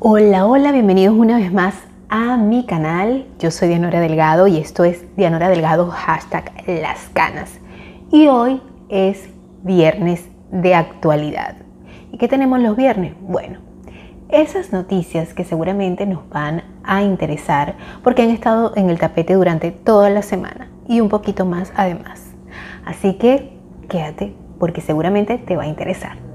Hola, hola, bienvenidos una vez más a mi canal. Yo soy Dianora Delgado y esto es Dianora Delgado hashtag las canas. Y hoy es viernes de actualidad. ¿Y qué tenemos los viernes? Bueno, esas noticias que seguramente nos van a interesar porque han estado en el tapete durante toda la semana y un poquito más además. Así que quédate porque seguramente te va a interesar.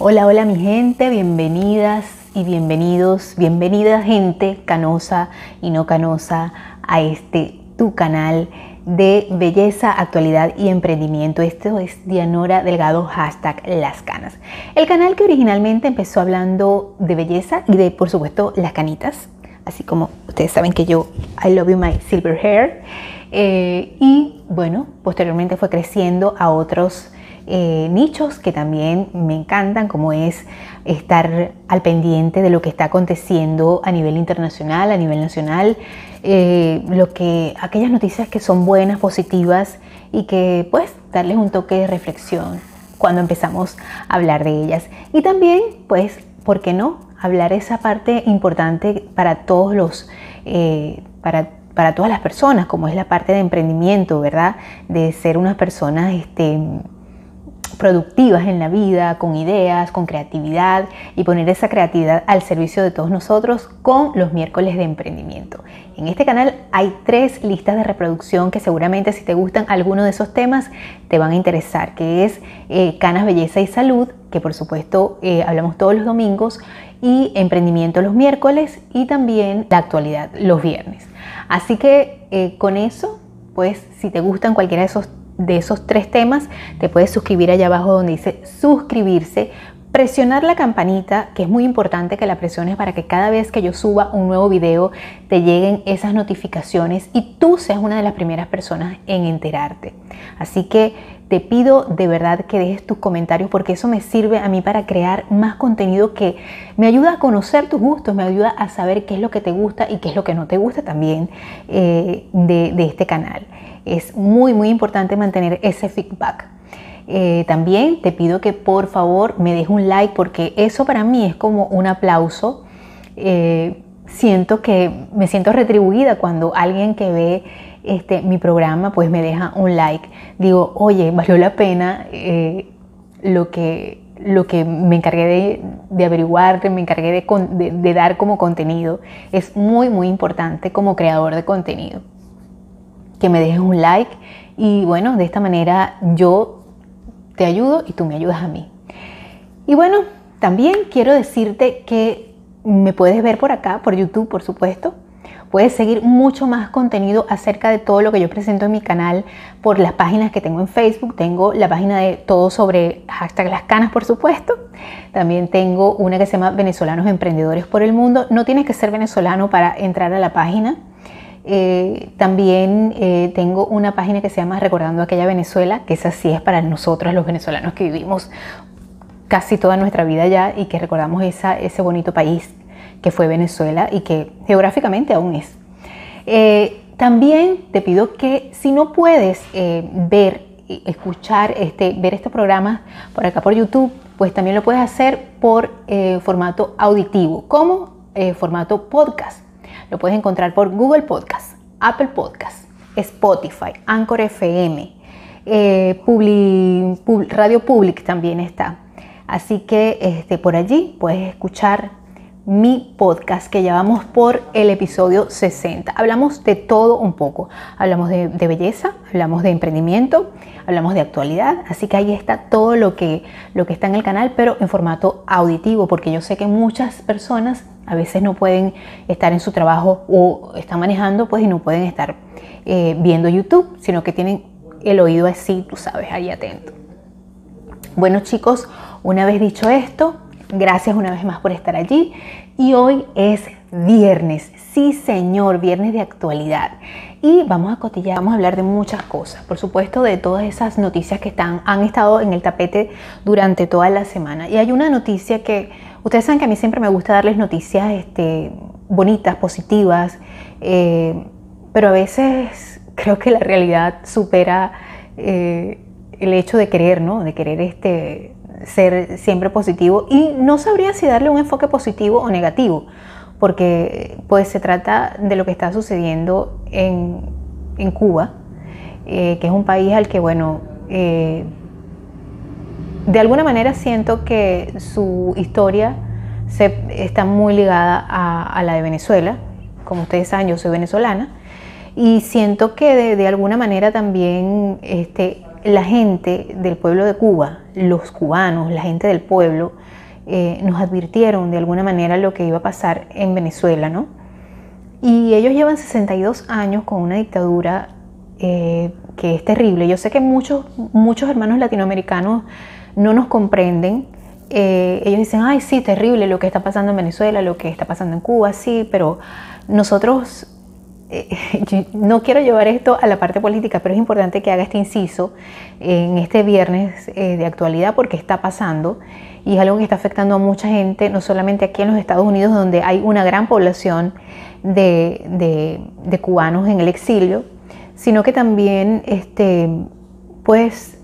Hola, hola mi gente, bienvenidas y bienvenidos, bienvenida gente canosa y no canosa a este tu canal de belleza, actualidad y emprendimiento. Esto es Dianora Delgado, hashtag Las Canas. El canal que originalmente empezó hablando de belleza y de, por supuesto, las canitas. Así como ustedes saben que yo, I love you my silver hair. Eh, y bueno, posteriormente fue creciendo a otros eh, nichos que también me encantan, como es estar al pendiente de lo que está aconteciendo a nivel internacional, a nivel nacional, eh, lo que, aquellas noticias que son buenas, positivas y que pues darles un toque de reflexión cuando empezamos a hablar de ellas. Y también pues, ¿por qué no? Hablar esa parte importante para todos los, eh, para para todas las personas, como es la parte de emprendimiento, ¿verdad? De ser unas personas este, productivas en la vida, con ideas, con creatividad y poner esa creatividad al servicio de todos nosotros con los miércoles de emprendimiento. En este canal hay tres listas de reproducción que seguramente si te gustan alguno de esos temas te van a interesar, que es eh, Canas, Belleza y Salud, que por supuesto eh, hablamos todos los domingos, y emprendimiento los miércoles y también la actualidad los viernes. Así que eh, con eso, pues si te gustan cualquiera de esos de esos tres temas, te puedes suscribir allá abajo donde dice suscribirse, presionar la campanita, que es muy importante que la presiones para que cada vez que yo suba un nuevo video te lleguen esas notificaciones y tú seas una de las primeras personas en enterarte. Así que te pido de verdad que dejes tus comentarios porque eso me sirve a mí para crear más contenido que me ayuda a conocer tus gustos, me ayuda a saber qué es lo que te gusta y qué es lo que no te gusta también eh, de, de este canal. Es muy, muy importante mantener ese feedback. Eh, también te pido que por favor me dejes un like porque eso para mí es como un aplauso. Eh, siento que me siento retribuida cuando alguien que ve este, mi programa pues me deja un like. Digo, oye, valió la pena eh, lo, que, lo que me encargué de, de averiguar, me encargué de, de dar como contenido. Es muy, muy importante como creador de contenido que me dejes un like y bueno, de esta manera yo te ayudo y tú me ayudas a mí. Y bueno, también quiero decirte que me puedes ver por acá, por YouTube, por supuesto. Puedes seguir mucho más contenido acerca de todo lo que yo presento en mi canal por las páginas que tengo en Facebook. Tengo la página de todo sobre hashtag las canas, por supuesto. También tengo una que se llama Venezolanos Emprendedores por el Mundo. No tienes que ser venezolano para entrar a la página. Eh, también eh, tengo una página que se llama Recordando aquella Venezuela, que esa sí es para nosotros los venezolanos que vivimos casi toda nuestra vida allá y que recordamos ese bonito país que fue Venezuela y que geográficamente aún es. Eh, también te pido que si no puedes ver, escuchar, este, ver este programa por acá por YouTube, pues también lo puedes hacer por formato auditivo, como formato podcast. Lo puedes encontrar por Google Podcast, Apple Podcast, Spotify, Anchor FM, eh, Radio Public también está. Así que este, por allí puedes escuchar mi podcast que llevamos por el episodio 60. Hablamos de todo un poco. Hablamos de, belleza, hablamos de emprendimiento, hablamos de actualidad. Así que ahí está todo lo que, lo que está en el canal, pero en formato auditivo, porque yo sé que muchas personas a veces no pueden estar en su trabajo o están manejando, pues y no pueden estar eh, viendo YouTube, sino que tienen el oído así, tú sabes, ahí atento. Bueno chicos, una vez dicho esto, gracias una vez más por estar allí. Y hoy es viernes, sí señor, viernes de actualidad. Y vamos a cotillar, vamos a hablar de muchas cosas. Por supuesto, de todas esas noticias que están, han estado en el tapete durante toda la semana. Y hay una noticia que Ustedes saben que a mí siempre me gusta darles noticias este, bonitas, positivas, eh, pero a veces creo que la realidad supera eh, el hecho de querer, ¿no? De querer este, ser siempre positivo y no sabría si darle un enfoque positivo o negativo, porque pues se trata de lo que está sucediendo en, Cuba, eh, que es un país al que, bueno, de alguna manera siento que su historia se, está muy ligada a, la de Venezuela. Como ustedes saben, yo soy venezolana y siento que de, alguna manera también este, la gente del pueblo de Cuba, los cubanos, la gente del pueblo, eh, nos advirtieron de alguna manera lo que iba a pasar en Venezuela, ¿no? Y ellos llevan 62 años con una dictadura eh, que es terrible. Yo sé que muchos, muchos hermanos latinoamericanos no nos comprenden. Eh, ellos dicen, ay, sí, terrible lo que está pasando en Venezuela, lo que está pasando en Cuba, sí, pero nosotros eh, no quiero llevar esto a la parte política, pero es importante que haga este inciso en este viernes eh, de actualidad porque está pasando y es algo que está afectando a mucha gente, no solamente aquí en los Estados Unidos, donde hay una gran población de, cubanos en el exilio, sino que también este, pues,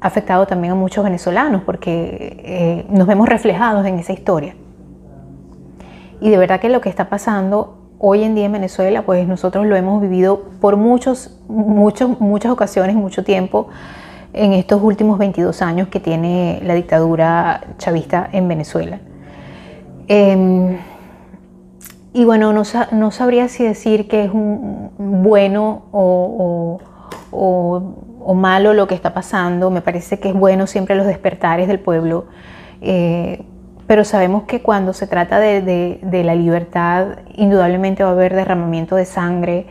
ha afectado también a muchos venezolanos porque eh, nos vemos reflejados en esa historia. Y de verdad que lo que está pasando hoy en día en Venezuela, pues nosotros lo hemos vivido por muchos, muchos, muchas ocasiones, mucho tiempo, en estos últimos 22 años que tiene la dictadura chavista en Venezuela. Em, y bueno, no, sabría si decir que es un bueno o, malo lo que está pasando. Me parece que es bueno siempre los despertares del pueblo. Eh, pero sabemos que cuando se trata de, la libertad, indudablemente va a haber derramamiento de sangre,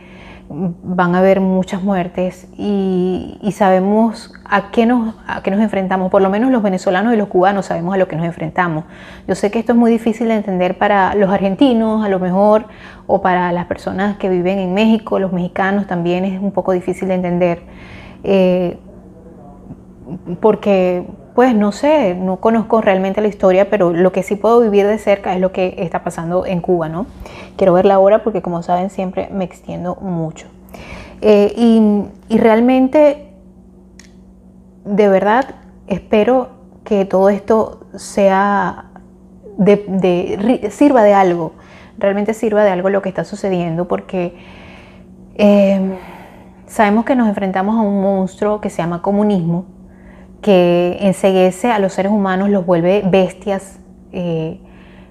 van a haber muchas muertes y, sabemos a qué, a qué nos enfrentamos, por lo menos los venezolanos y los cubanos sabemos a lo que nos enfrentamos. Yo sé que esto es muy difícil de entender para los argentinos, a lo mejor, o para las personas que viven en México, los mexicanos también es un poco difícil de entender. Eh, porque pues no sé, no conozco realmente la historia, pero lo que sí puedo vivir de cerca es lo que está pasando en Cuba, ¿no? Quiero verla ahora porque como saben siempre me extiendo mucho. Eh, y, realmente, de verdad, espero que todo esto sea de, sirva de algo, realmente sirva de algo lo que está sucediendo, porque eh, sabemos que nos enfrentamos a un monstruo que se llama comunismo que enseguece a los seres humanos, los vuelve bestias, eh,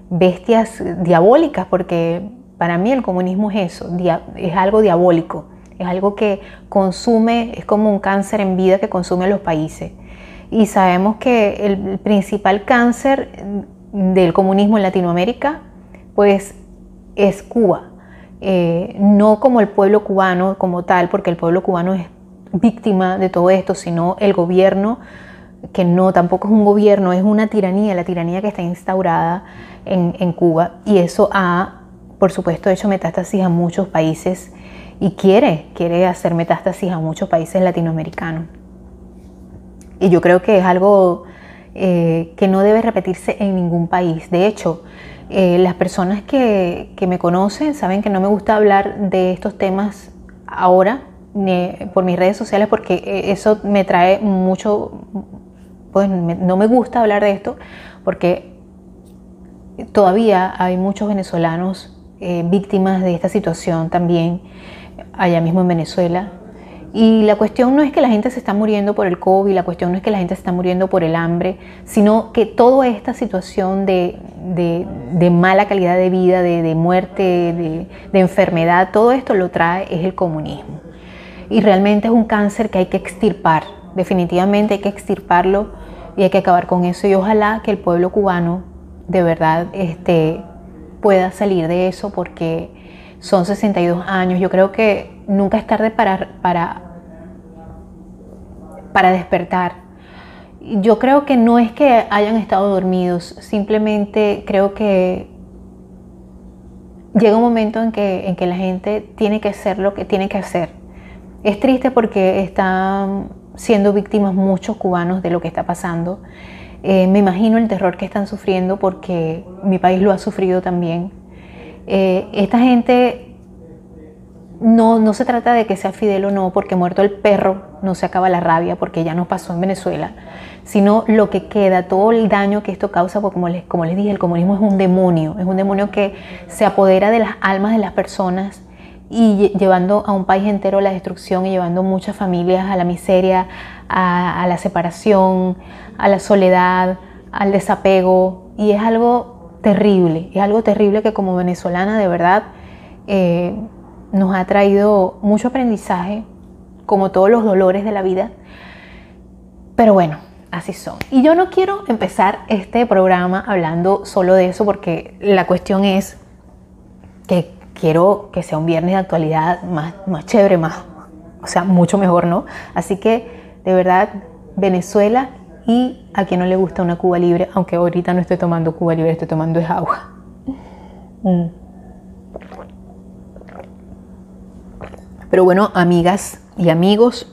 bestias diabólicas, porque para mí el comunismo es eso, es algo diabólico, es algo que consume, es como un cáncer en vida que consume a los países. Y sabemos que el principal cáncer del comunismo en Latinoamérica, pues es Cuba. Eh, no como el pueblo cubano como tal, porque el pueblo cubano es víctima de todo esto, sino el gobierno, que no, tampoco es un gobierno, es una tiranía, la tiranía que está instaurada en, Cuba. Y eso ha, por supuesto, hecho metástasis a muchos países y quiere, quiere hacer metástasis a muchos países latinoamericanos. Y yo creo que es algo eh, que no debe repetirse en ningún país. De hecho, eh, las personas que, que, me conocen saben que no me gusta hablar de estos temas ahora por mis redes sociales porque eh, eso me trae mucho, pues no me gusta hablar de esto porque todavía hay muchos venezolanos eh, víctimas de esta situación también allá mismo en Venezuela. Y la cuestión no es que la gente se está muriendo por el COVID, la cuestión no es que la gente se está muriendo por el hambre, sino que toda esta situación de, mala calidad de vida, de, de muerte, de enfermedad, todo esto lo trae es el comunismo y realmente es un cáncer que hay que extirpar. Definitivamente hay que extirparlo y hay que acabar con eso y ojalá que el pueblo cubano de verdad este, pueda salir de eso porque son 62 años. Yo creo que nunca es tarde para, para, para despertar. Yo creo que no es que hayan estado dormidos, simplemente creo que llega un momento en que, en que la gente tiene que hacer lo que tiene que hacer es triste porque están siendo víctimas muchos cubanos de lo que está pasando. Eh, me imagino el terror que están sufriendo porque mi país lo ha sufrido también. Eh, esta gente no, no se trata de que sea Fidel o no, porque muerto el perro no se acaba la rabia, porque ya no pasó en Venezuela, sino lo que queda, todo el daño que esto causa, porque como les, como les dije, el comunismo es un demonio, es un demonio que se apodera de las almas de las personas y llevando a un país entero a la destrucción y llevando muchas familias a la miseria, a, la separación, a la soledad, al desapego. Y es algo terrible, es algo terrible que como venezolana de verdad eh, nos ha traído mucho aprendizaje, como todos los dolores de la vida. Pero bueno, así son. Y yo no quiero empezar este programa hablando solo de eso porque la cuestión es que quiero que sea un viernes de actualidad más, más chévere, más, o sea, mucho mejor, ¿no? Así que, de verdad, Venezuela y a quien no le gusta una Cuba libre, aunque ahorita no estoy tomando Cuba libre, estoy tomando es agua. Mm. Pero bueno, amigas y amigos,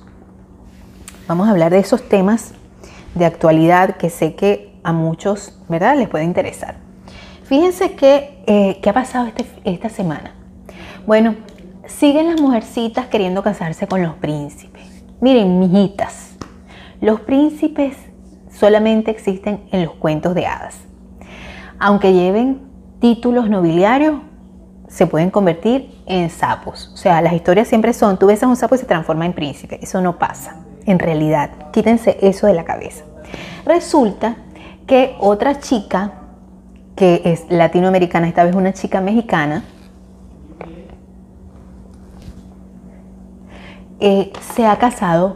vamos a hablar de esos temas de actualidad que sé que a muchos, ¿verdad?, les puede interesar. Fíjense que, eh, ¿qué ha pasado este, esta semana? Bueno, siguen las mujercitas queriendo casarse con los príncipes. Miren, mijitas, los príncipes solamente existen en los cuentos de hadas. Aunque lleven títulos nobiliarios, se pueden convertir en sapos. O sea, las historias siempre son, tú ves a un sapo y se transforma en príncipe. Eso no pasa, en realidad. Quítense eso de la cabeza. Resulta que otra chica, que es latinoamericana, esta vez una chica mexicana, Eh, se ha casado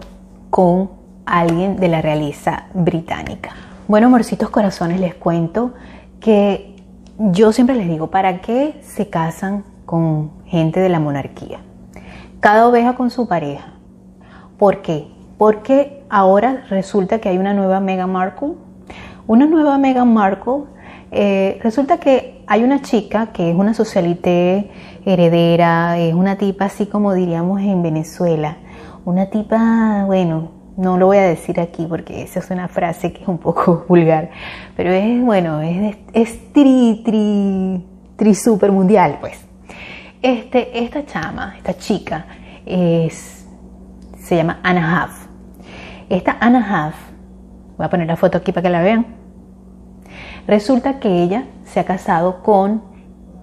con alguien de la realeza británica. Bueno, amorcitos corazones, les cuento que yo siempre les digo, ¿para qué se casan con gente de la monarquía? Cada oveja con su pareja. ¿Por qué? Porque ahora resulta que hay una nueva Meghan Markle. Una nueva Meghan Markle. Eh, resulta que hay una chica que es una socialité heredera, es una tipa así como diríamos en Venezuela, una tipa, bueno, no lo voy a decir aquí porque esa es una frase que es un poco vulgar, pero es, bueno, es, es tri, tri, tri super mundial, pues. Este, esta chama, esta chica, es, se llama Anna Huff. Esta Anna Huff, voy a poner la foto aquí para que la vean, resulta que ella se ha casado con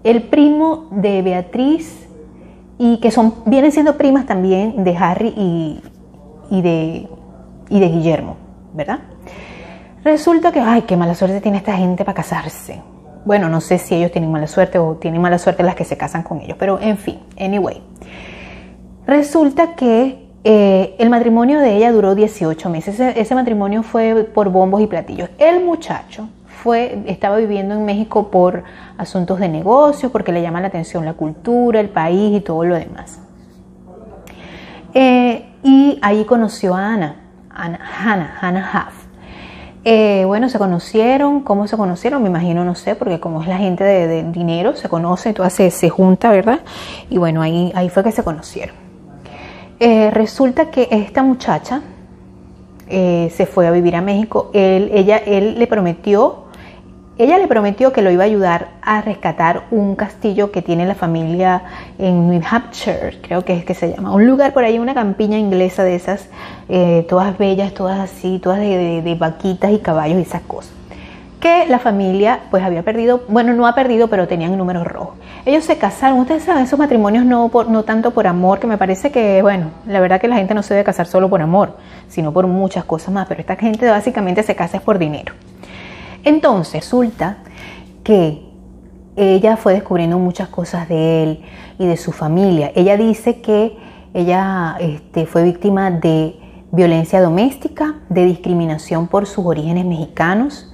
el primo de Beatriz y que son, vienen siendo primas también de Harry y, de, y de Guillermo, ¿verdad? Resulta que, ay, qué mala suerte tiene esta gente para casarse. Bueno, no sé si ellos tienen mala suerte o tienen mala suerte las que se casan con ellos, pero en fin, anyway. Resulta que eh, el matrimonio de ella duró 18 meses. ese matrimonio fue por bombos y platillos. El muchacho fue, estaba viviendo en México por asuntos de negocio, porque le llama la atención la cultura, el país y todo lo demás. Eh, y ahí conoció a Ana Hannah, Hannah Huff. Eh, bueno, se conocieron, ¿cómo se conocieron? Me imagino, no sé, porque como es la gente de, dinero, se conoce, entonces se, junta, ¿verdad? Y bueno, ahí, ahí fue que se conocieron. Eh, resulta que esta muchacha se fue a vivir a México. Ella, él le prometió ella le prometió que lo iba a ayudar a rescatar un castillo que tiene la familia en New Hampshire, creo que es que se llama. Un lugar por ahí, una campiña inglesa de esas, eh, todas bellas, todas así, todas de, vaquitas y caballos y esas cosas. Que la familia pues había perdido, bueno, no ha perdido, pero tenían números rojos. Ellos se casaron, ustedes saben, esos matrimonios no, por, no tanto por amor, que me parece que, bueno, la verdad que la gente no se debe casar solo por amor, sino por muchas cosas más, pero esta gente básicamente se casa por dinero. Entonces resulta que ella fue descubriendo muchas cosas de él y de su familia. Ella dice que ella este, fue víctima de violencia doméstica, de discriminación por sus orígenes mexicanos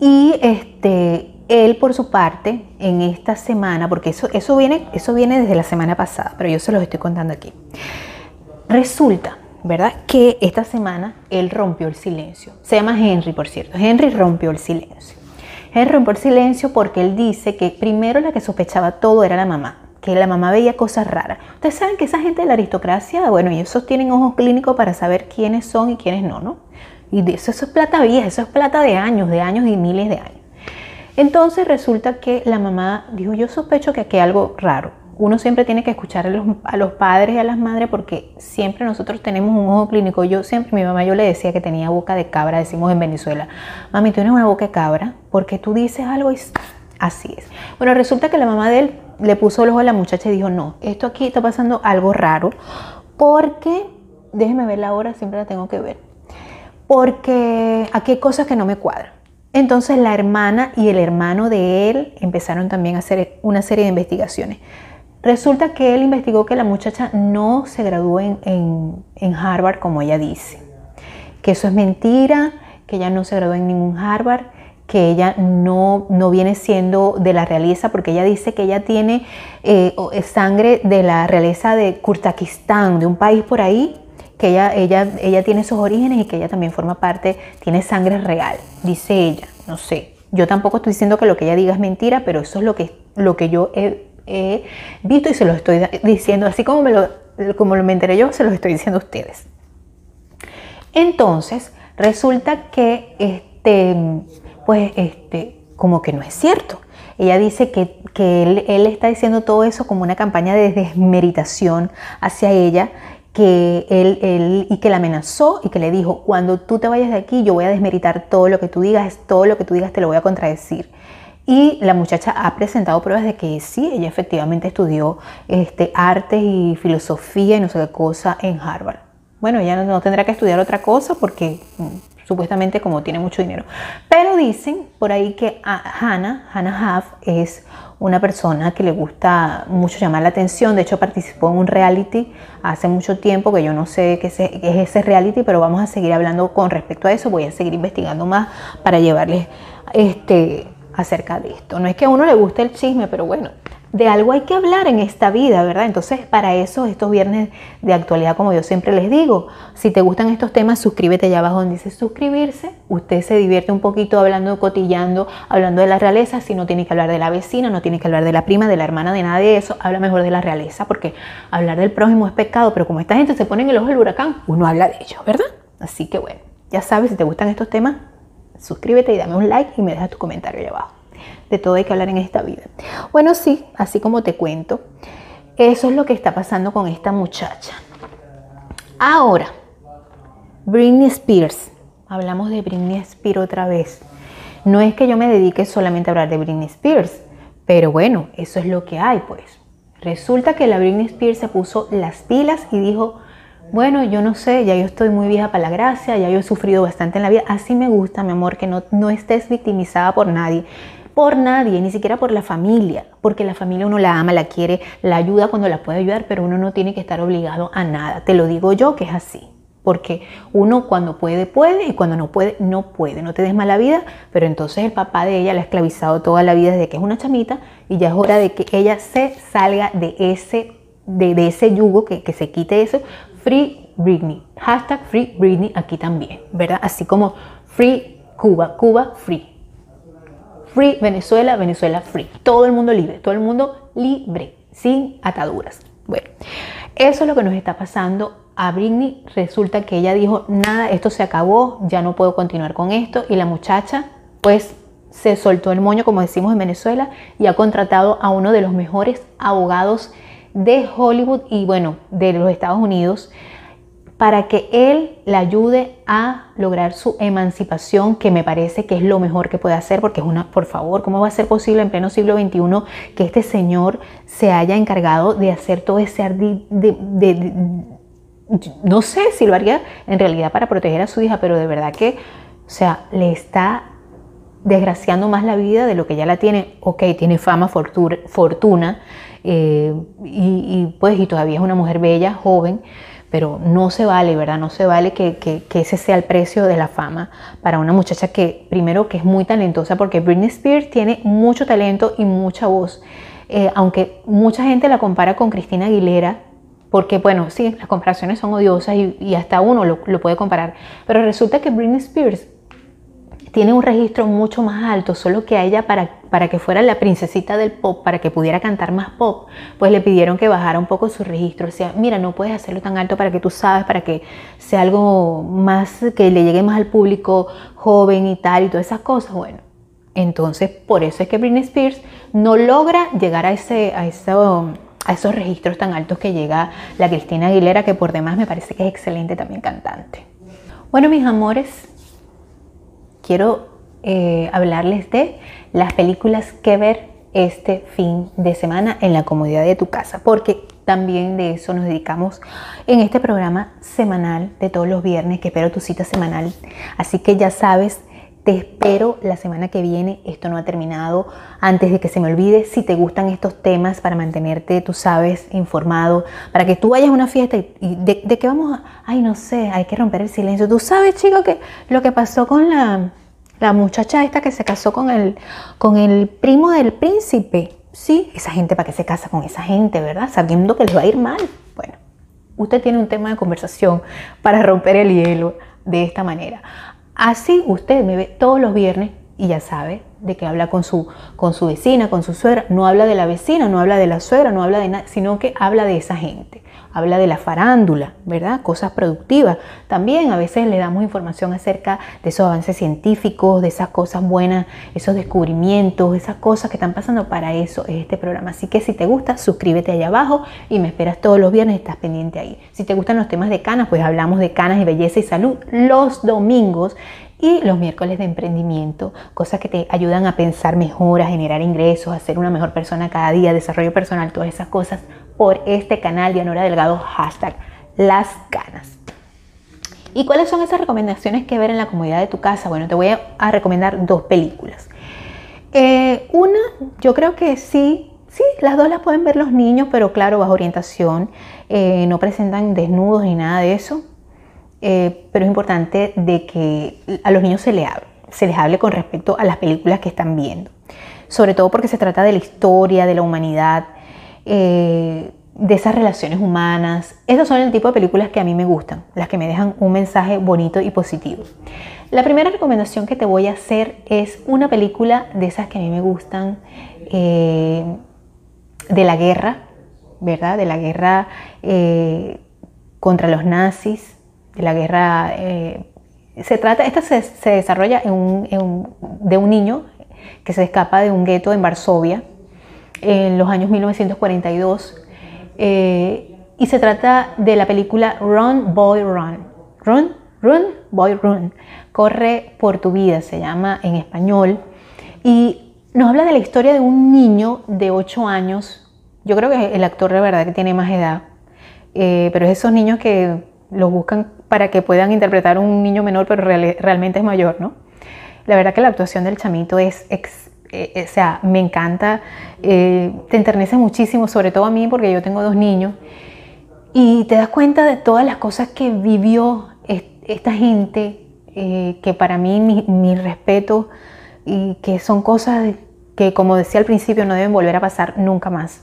y este, él por su parte en esta semana, porque eso, eso, viene, eso viene desde la semana pasada, pero yo se los estoy contando aquí. Resulta ¿verdad? Que esta semana él rompió el silencio. Se llama Henry, por cierto. Henry rompió el silencio. Henry rompió el silencio porque él dice que primero la que sospechaba todo era la mamá, que la mamá veía cosas raras. Ustedes saben que esa gente de la aristocracia, bueno, ellos tienen ojos clínicos para saber quiénes son y quiénes no, ¿no? Y de eso, eso es plata vieja, eso es plata de años, de años y miles de años. Entonces resulta que la mamá dijo, yo sospecho que aquí hay algo raro. Uno siempre tiene que escuchar a los, a los, padres y a las madres porque siempre nosotros tenemos un ojo clínico. Yo siempre, mi mamá yo le decía que tenía boca de cabra, decimos en Venezuela, mami, tú tienes una boca de cabra porque tú dices algo y así es. Bueno, resulta que la mamá de él le puso el ojo a la muchacha y dijo, no, esto aquí está pasando algo raro porque, déjeme ver la siempre la tengo que ver, porque aquí hay cosas que no me cuadran. Entonces la hermana y el hermano de él empezaron también a hacer una serie de investigaciones. Resulta que él investigó que la muchacha no se graduó en, en, Harvard como ella dice, que eso es mentira, que ella no se graduó en ningún Harvard, que ella no, no viene siendo de la realeza, porque ella dice que ella tiene eh, sangre de la realeza de Kurtakistán, de un país por ahí, que ella, ella, ella tiene sus orígenes y que ella también forma parte, tiene sangre real, dice ella, no sé. Yo tampoco estoy diciendo que lo que ella diga es mentira, pero eso es lo que, lo que yo he, he visto y se lo estoy diciendo, así como me lo, como me enteré yo, se lo estoy diciendo a ustedes. Entonces, resulta que este, pues este, como que no es cierto. Ella dice que, él, está diciendo todo eso como una campaña de desmeritación hacia ella, que él, él, y que la amenazó y que le dijo, cuando tú te vayas de aquí yo voy a desmeritar todo lo que tú digas, todo lo que tú digas te lo voy a contradecir. Y la muchacha ha presentado pruebas de que sí, ella efectivamente estudió este, artes y filosofía y no sé qué cosa en Harvard. Bueno, ella no tendrá que estudiar otra cosa porque supuestamente como tiene mucho dinero. Pero dicen por ahí que Hannah, Hannah Huff es una persona que le gusta mucho llamar la atención. De hecho, participó en un reality hace mucho tiempo, que yo no sé qué es ese reality, pero vamos a seguir hablando con respecto a eso. Voy a seguir investigando más para llevarles este, acerca de esto. No es que a uno le guste el chisme, pero bueno, de algo hay que hablar en esta vida, ¿verdad? Entonces, para eso, estos viernes de actualidad, como yo siempre les digo, si te gustan estos temas, suscríbete allá abajo donde dice suscribirse. Usted se divierte un poquito hablando, cotillando, hablando de la realeza. Si no tiene que hablar de la vecina, no tiene que hablar de la prima, de la hermana, de nada de eso, habla mejor de la realeza, porque hablar del prójimo es pecado, pero como esta gente se pone en el ojo del huracán, uno habla de ellos, ¿verdad? Así que bueno, ya sabes, si te gustan estos temas, suscríbete y dame un like y me dejas tu comentario allá abajo de todo hay que hablar en esta vida. Bueno, sí, así como te cuento, eso es lo que está pasando con esta muchacha. Ahora, Britney Spears. Hablamos de Britney Spears otra vez. No es que yo me dedique solamente a hablar de Britney Spears, pero bueno, eso es lo que hay, pues. Resulta que la Britney Spears se puso las pilas y dijo, bueno, yo no sé, ya yo estoy muy vieja para la gracia, ya yo he sufrido bastante en la vida, así me gusta, mi amor, que no, no estés victimizada por nadie por nadie, ni siquiera por la familia, porque la familia uno la ama, la quiere, la ayuda cuando la puede ayudar, pero uno no tiene que estar obligado a nada. Te lo digo yo que es así, porque uno cuando puede, puede y cuando no puede, no puede. No te des mala vida, pero entonces el papá de ella la ha esclavizado toda la vida desde que es una chamita y ya es hora de que ella se salga de ese, de, ese yugo, que, que se quite eso. Free Britney, hashtag Free Britney aquí también, ¿verdad? Así como Free Cuba, Cuba Free. Free Venezuela, Venezuela Free. Todo el mundo libre, todo el mundo libre, sin ataduras. Bueno, eso es lo que nos está pasando a Britney. Resulta que ella dijo, nada, esto se acabó, ya no puedo continuar con esto. Y la muchacha, pues, se soltó el moño, como decimos en Venezuela, y ha contratado a uno de los mejores abogados de Hollywood y, bueno, de los Estados Unidos para que él le ayude a lograr su emancipación, que me parece que es lo mejor que puede hacer, porque es una, por favor, ¿cómo va a ser posible en pleno siglo XXI que este señor se haya encargado de hacer todo ese ardid no sé si lo haría en realidad para proteger a su hija, pero de verdad que, o sea, le está desgraciando más la vida de lo que ya la tiene. Ok, tiene fama, fortuna, eh, y, y pues, y todavía es una mujer bella, joven, pero no se vale, ¿verdad? No se vale que, ese sea el precio de la fama para una muchacha que, primero, que es muy talentosa, porque Britney Spears tiene mucho talento y mucha voz, eh, aunque mucha gente la compara con Cristina Aguilera, porque, bueno, sí, las comparaciones son odiosas y, y hasta uno lo, lo puede comparar, pero resulta que Britney Spears tiene un registro mucho más alto, solo que a ella para, para que fuera la princesita del pop, para que pudiera cantar más pop, pues le pidieron que bajara un poco su registro. O sea, mira, no puedes hacerlo tan alto para que tú sabes, para que sea algo más, que le llegue más al público joven y tal y todas esas cosas. Bueno, entonces por eso es que Britney Spears no logra llegar a ese, a a esos registros tan altos que llega la Cristina Aguilera, que por demás me parece que es excelente también cantante. Bueno, mis amores, quiero eh, hablarles de las películas que ver este fin de semana en la comodidad de tu casa, porque también de eso nos dedicamos en este programa semanal de todos los viernes, que espero tu cita semanal. Así que ya sabes, te espero la semana que viene. Esto no ha terminado. Antes de que se me olvide, si te gustan estos temas para mantenerte, tú sabes, informado, para que tú vayas a una fiesta y, de, de que vamos a, ay, no sé, hay que romper el silencio. Tú sabes, chico, que lo que pasó con la, la muchacha esta que se casó con el, con el primo del príncipe. Sí, esa gente, ¿para qué se casa con esa gente, verdad? Sabiendo que les va a ir mal. Bueno, usted tiene un tema de conversación para romper el hielo de esta manera. Así usted me ve todos los viernes y ya sabe de que habla con su, con su vecina, con su suegra. No habla de la vecina, no habla de la suegra, no habla de nada, sino que habla de esa gente habla de la farándula, ¿verdad? Cosas productivas. También a veces le damos información acerca de esos avances científicos, de esas cosas buenas, esos descubrimientos, esas cosas que están pasando. Para eso es este programa. Así que si te gusta, suscríbete allá abajo y me esperas todos los viernes, estás pendiente ahí. Si te gustan los temas de canas, pues hablamos de canas y belleza y salud los domingos y los miércoles de emprendimiento, cosas que te ayudan a pensar mejor, a generar ingresos, a ser una mejor persona cada día, desarrollo personal, todas esas cosas por este canal Dianora Delgado, hashtag las ganas. ¿Y cuáles son esas recomendaciones que ver en la comodidad de tu casa? Bueno, te voy a, recomendar dos películas. Eh, una, yo creo que sí, sí, las dos las pueden ver los niños, pero claro, bajo orientación, eh, no presentan desnudos ni nada de eso. Eh, pero es importante de que a los niños se les hable, se les hable con respecto a las películas que están viendo. Sobre todo porque se trata de la historia, de la humanidad, eh, de esas relaciones humanas. Esos son el tipo de películas que a mí me gustan, las que me dejan un mensaje bonito y positivo. La primera recomendación que te voy a hacer es una película de esas que a mí me gustan, eh, de la guerra, ¿verdad? De la guerra eh, contra los nazis, de la guerra... se trata, esta se, desarrolla de un niño que se escapa de un gueto en Varsovia, en los años 1942 eh, y se trata de la película Run Boy Run. Run, Run, Boy Run. Corre por tu vida, se llama en español. Y nos habla de la historia de un niño de 8 años. Yo creo que el actor de verdad que tiene más edad, eh, pero es esos niños que los buscan para que puedan interpretar un niño menor, pero realmente es mayor, ¿no? La verdad que la actuación del chamito es eh, eh, o sea, me encanta, eh, te enternece muchísimo, sobre todo a mí porque yo tengo dos niños, y te das cuenta de todas las cosas que vivió esta gente, que para mí mi, respeto, y que son cosas que, como decía al principio, no deben volver a pasar nunca más.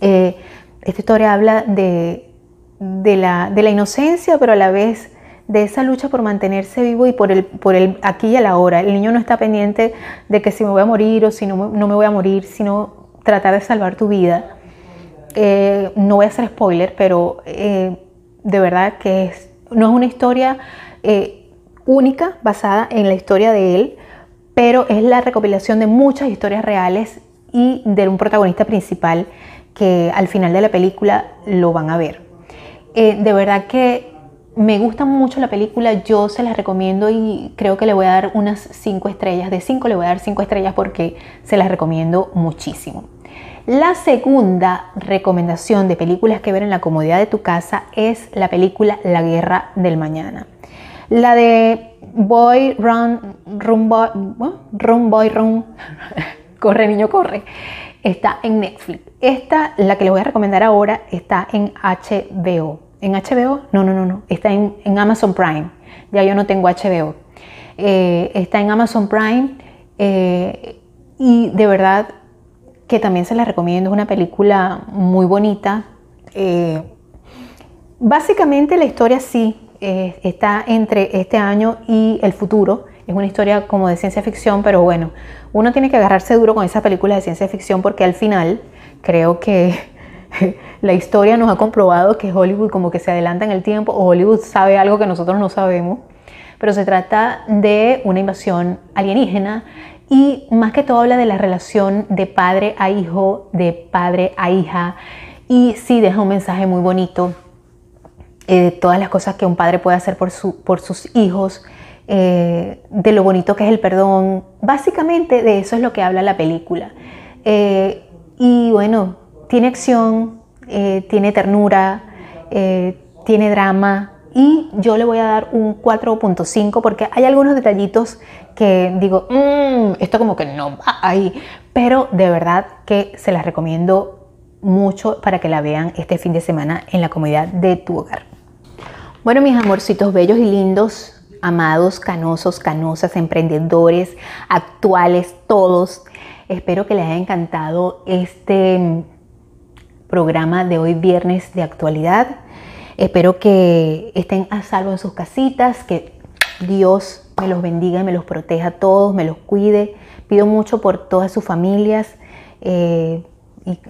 esta historia habla de, de, la, de la inocencia, pero a la vez de esa lucha por mantenerse vivo y por el, por el aquí y a la hora. El niño no está pendiente de que si me voy a morir o si no, no me voy a morir, sino tratar de salvar tu vida. Eh, no voy a hacer spoiler, pero eh, de verdad que es, no es una historia eh, única basada en la historia de él, pero es la recopilación de muchas historias reales y de un protagonista principal que al final de la película lo van a ver. de verdad que me gusta mucho la película, yo se la recomiendo y creo que le voy a dar unas 5 estrellas. De 5 le voy a dar 5 estrellas porque se las recomiendo muchísimo. La segunda recomendación de películas que ver en la comodidad de tu casa es la película La Guerra del Mañana. La de Boy Run, Run Boy, Run Boy Run, Corre Niño Corre, está en Netflix. Esta, la que les voy a recomendar ahora, está en HBO. ¿En HBO? No, no, no, no. Está en, Amazon Prime. Ya yo no tengo HBO. Eh, está en Amazon Prime eh, y de verdad que también se la recomiendo. Es una película muy bonita. Eh, básicamente la historia sí está entre este año y el futuro. Es una historia como de ciencia ficción, pero bueno, uno tiene que agarrarse duro con esa película de ciencia ficción porque al final creo que la historia nos ha comprobado que Hollywood como que se adelanta en el tiempo o Hollywood sabe algo que nosotros no sabemos, pero se trata de una invasión alienígena y más que todo habla de la relación de padre a hijo, de padre a hija y sí deja un mensaje muy bonito eh, de todas las cosas que un padre puede hacer por, su, por sus hijos, eh, de lo bonito que es el perdón. Básicamente de eso es lo que habla la película. Eh, y bueno, tiene acción, tiene ternura, tiene drama, y yo le voy a dar un 4.5 porque hay algunos detallitos que digo, mmm, esto como que no va ahí, pero de verdad que se las recomiendo mucho para que la vean este fin de semana en la comodidad de tu hogar. Bueno, mis amorcitos bellos y lindos, amados, canosos, canosas, emprendedores, actuales, todos, espero que les haya encantado este programa de hoy viernes de actualidad. Espero que estén a salvo en sus casitas, que Dios me los bendiga y me los proteja a todos, me los cuide. Pido mucho por todas sus familias, eh,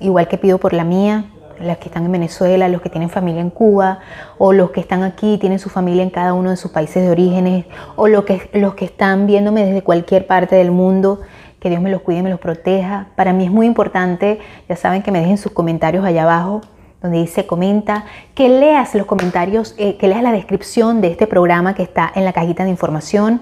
igual que pido por la mía, las que están en Venezuela, los que tienen familia en Cuba, o los que están aquí y tienen su familia en cada uno de sus países de orígenes, o que, los que están viéndome desde cualquier parte del mundo. Que Dios me los cuide y me los proteja. Para mí es muy importante, ya saben que me dejen sus comentarios allá abajo donde dice comenta, que leas los comentarios, eh, que leas la descripción de este programa que está en la cajita de información,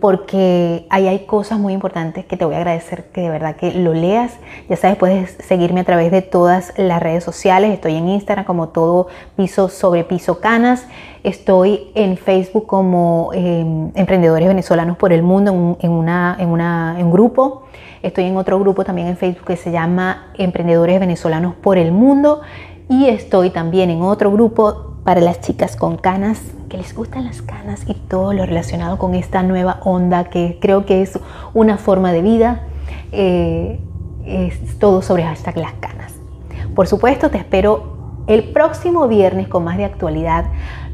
porque ahí hay cosas muy importantes que te voy a agradecer que de verdad que lo leas. Ya sabes, puedes seguirme a través de todas las redes sociales. Estoy en Instagram como todo piso sobre piso canas. Estoy en Facebook como em, Emprendedores Venezolanos por el Mundo en, un grupo. Estoy en otro grupo también en Facebook que se llama Emprendedores Venezolanos por el Mundo. Y estoy también en otro grupo para las chicas con canas, que les gustan las canas y todo lo relacionado con esta nueva onda que creo que es una forma de vida. Eh, es todo sobre hashtag las canas. Por supuesto, te espero el próximo viernes con más de actualidad,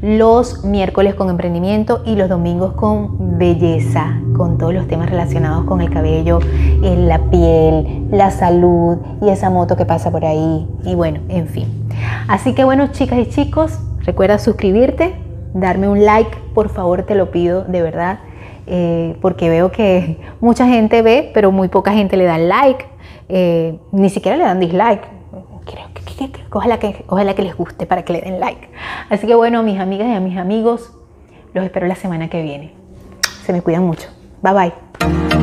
los miércoles con emprendimiento y los domingos con belleza, con todos los temas relacionados con el cabello, la piel, la salud y esa moto que pasa por ahí. Y bueno, en fin. Así que bueno, chicas y chicos, recuerda suscribirte, darme un like, por favor, te lo pido de verdad, eh, porque veo que mucha gente ve, pero muy poca gente le da like, eh, ni siquiera le dan dislike. Creo que, ojalá, que, ojalá que les guste para que le den like. Así que bueno, mis amigas y a mis amigos, los espero la semana que viene. Se me cuidan mucho. Bye bye.